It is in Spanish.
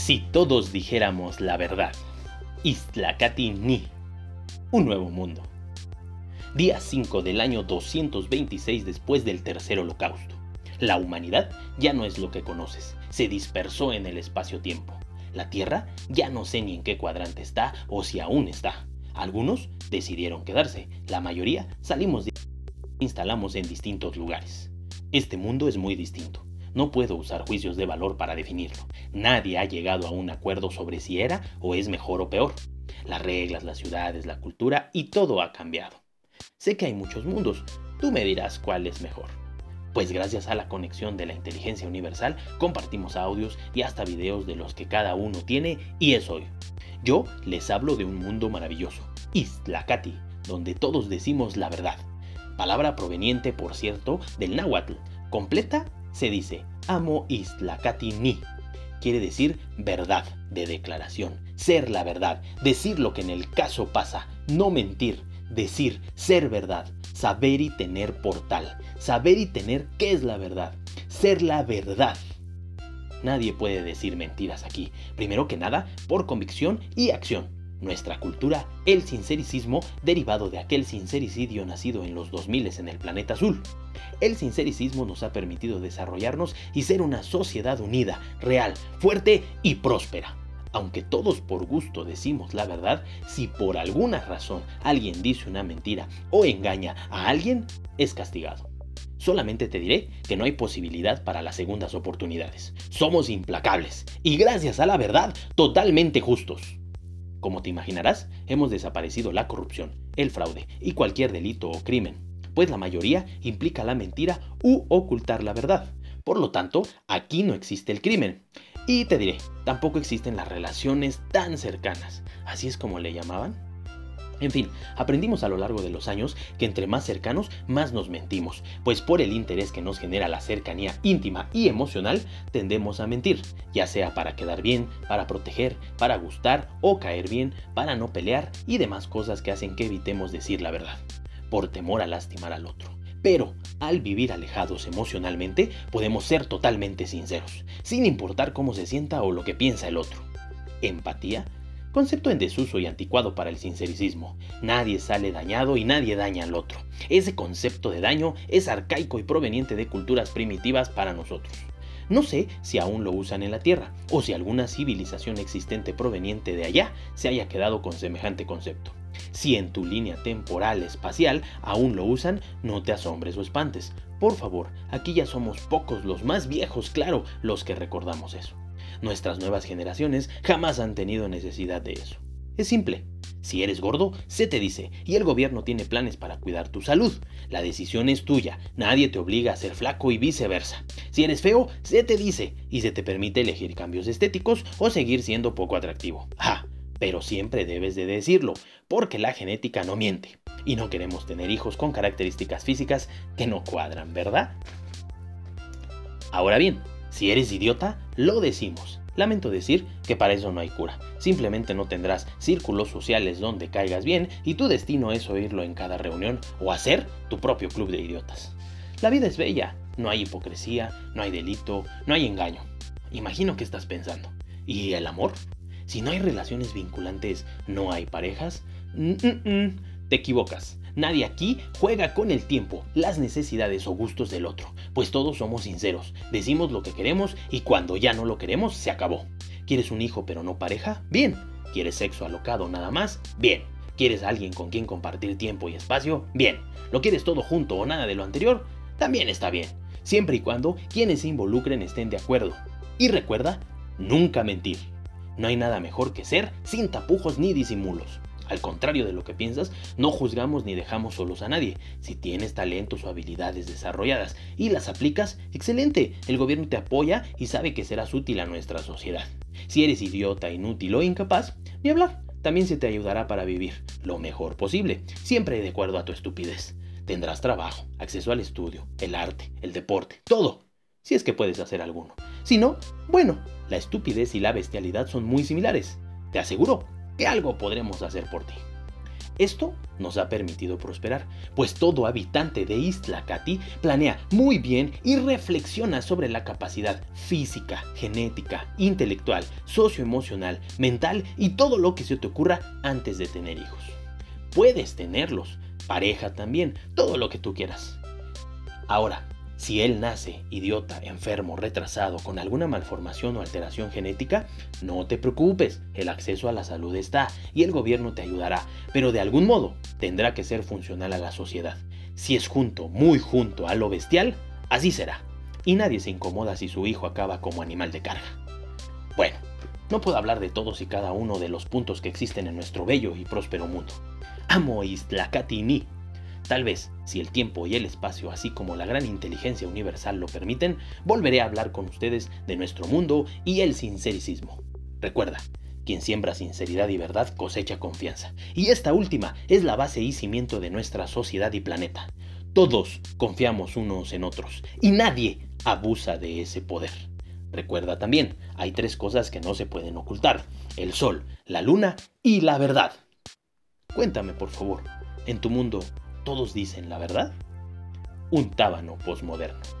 Si todos dijéramos la verdad. Istlacati Ni. Un nuevo mundo. Día 5 del año 226 después del tercer holocausto. La humanidad ya no es lo que conoces, se dispersó en el espacio-tiempo. La Tierra ya no sé ni en qué cuadrante está o si aún está. Algunos decidieron quedarse, la mayoría salimos de instalamos en distintos lugares. Este mundo es muy distinto. No puedo usar juicios de valor para definirlo. Nadie ha llegado a un acuerdo sobre si era o es mejor o peor. Las reglas, las ciudades, la cultura y todo ha cambiado. Sé que hay muchos mundos. Tú me dirás cuál es mejor. Pues gracias a la conexión de la inteligencia universal compartimos audios y hasta videos de los que cada uno tiene y es hoy. Yo les hablo de un mundo maravilloso, Istlacati, donde todos decimos la verdad. Palabra proveniente, por cierto, del náhuatl. Completa se dice Amo Istlacati ni. Quiere decir verdad de declaración, ser la verdad, decir lo que en el caso pasa, no mentir, decir, ser verdad, saber y tener portal, saber y tener qué es la verdad, ser la verdad. Nadie puede decir mentiras aquí, primero que nada por convicción y acción nuestra cultura, el sincericismo, derivado de aquel sincericidio nacido en los 2000 en el planeta azul. El sincericismo nos ha permitido desarrollarnos y ser una sociedad unida, real, fuerte y próspera. Aunque todos por gusto decimos la verdad, si por alguna razón alguien dice una mentira o engaña a alguien, es castigado. Solamente te diré que no hay posibilidad para las segundas oportunidades. Somos implacables y gracias a la verdad, totalmente justos. Como te imaginarás, hemos desaparecido la corrupción, el fraude y cualquier delito o crimen, pues la mayoría implica la mentira u ocultar la verdad. Por lo tanto, aquí no existe el crimen. Y te diré, tampoco existen las relaciones tan cercanas. Así es como le llamaban. En fin, aprendimos a lo largo de los años que entre más cercanos, más nos mentimos, pues por el interés que nos genera la cercanía íntima y emocional, tendemos a mentir, ya sea para quedar bien, para proteger, para gustar o caer bien, para no pelear y demás cosas que hacen que evitemos decir la verdad, por temor a lastimar al otro. Pero al vivir alejados emocionalmente, podemos ser totalmente sinceros, sin importar cómo se sienta o lo que piensa el otro. Empatía Concepto en desuso y anticuado para el sincericismo. Nadie sale dañado y nadie daña al otro. Ese concepto de daño es arcaico y proveniente de culturas primitivas para nosotros. No sé si aún lo usan en la Tierra o si alguna civilización existente proveniente de allá se haya quedado con semejante concepto. Si en tu línea temporal espacial aún lo usan, no te asombres o espantes. Por favor, aquí ya somos pocos los más viejos, claro, los que recordamos eso. Nuestras nuevas generaciones jamás han tenido necesidad de eso. Es simple. Si eres gordo, se te dice, y el gobierno tiene planes para cuidar tu salud. La decisión es tuya, nadie te obliga a ser flaco y viceversa. Si eres feo, se te dice, y se te permite elegir cambios estéticos o seguir siendo poco atractivo. Ah, pero siempre debes de decirlo, porque la genética no miente. Y no queremos tener hijos con características físicas que no cuadran, ¿verdad? Ahora bien, si eres idiota, lo decimos. Lamento decir que para eso no hay cura. Simplemente no tendrás círculos sociales donde caigas bien y tu destino es oírlo en cada reunión o hacer tu propio club de idiotas. La vida es bella, no hay hipocresía, no hay delito, no hay engaño. Imagino que estás pensando. ¿Y el amor? Si no hay relaciones vinculantes, ¿no hay parejas? Te equivocas. Nadie aquí juega con el tiempo, las necesidades o gustos del otro, pues todos somos sinceros, decimos lo que queremos y cuando ya no lo queremos, se acabó. ¿Quieres un hijo pero no pareja? Bien. ¿Quieres sexo alocado nada más? Bien. ¿Quieres alguien con quien compartir tiempo y espacio? Bien. ¿Lo quieres todo junto o nada de lo anterior? También está bien, siempre y cuando quienes se involucren estén de acuerdo. Y recuerda, nunca mentir. No hay nada mejor que ser sin tapujos ni disimulos. Al contrario de lo que piensas, no juzgamos ni dejamos solos a nadie. Si tienes talentos o habilidades desarrolladas y las aplicas, excelente, el gobierno te apoya y sabe que serás útil a nuestra sociedad. Si eres idiota, inútil o incapaz, ni hablar, también se te ayudará para vivir lo mejor posible, siempre de acuerdo a tu estupidez. Tendrás trabajo, acceso al estudio, el arte, el deporte, todo, si es que puedes hacer alguno. Si no, bueno, la estupidez y la bestialidad son muy similares. Te aseguro que algo podremos hacer por ti. Esto nos ha permitido prosperar, pues todo habitante de Isla Cati planea muy bien y reflexiona sobre la capacidad física, genética, intelectual, socioemocional, mental y todo lo que se te ocurra antes de tener hijos. Puedes tenerlos, pareja también, todo lo que tú quieras. Ahora, si él nace idiota, enfermo, retrasado, con alguna malformación o alteración genética, no te preocupes, el acceso a la salud está y el gobierno te ayudará, pero de algún modo tendrá que ser funcional a la sociedad. Si es junto, muy junto a lo bestial, así será. Y nadie se incomoda si su hijo acaba como animal de carga. Bueno, no puedo hablar de todos y cada uno de los puntos que existen en nuestro bello y próspero mundo. Amo Isla Catini, Tal vez, si el tiempo y el espacio, así como la gran inteligencia universal lo permiten, volveré a hablar con ustedes de nuestro mundo y el sincericismo. Recuerda, quien siembra sinceridad y verdad cosecha confianza. Y esta última es la base y cimiento de nuestra sociedad y planeta. Todos confiamos unos en otros y nadie abusa de ese poder. Recuerda también, hay tres cosas que no se pueden ocultar. El sol, la luna y la verdad. Cuéntame, por favor, en tu mundo, ¿Todos dicen la verdad? Un tábano posmoderno.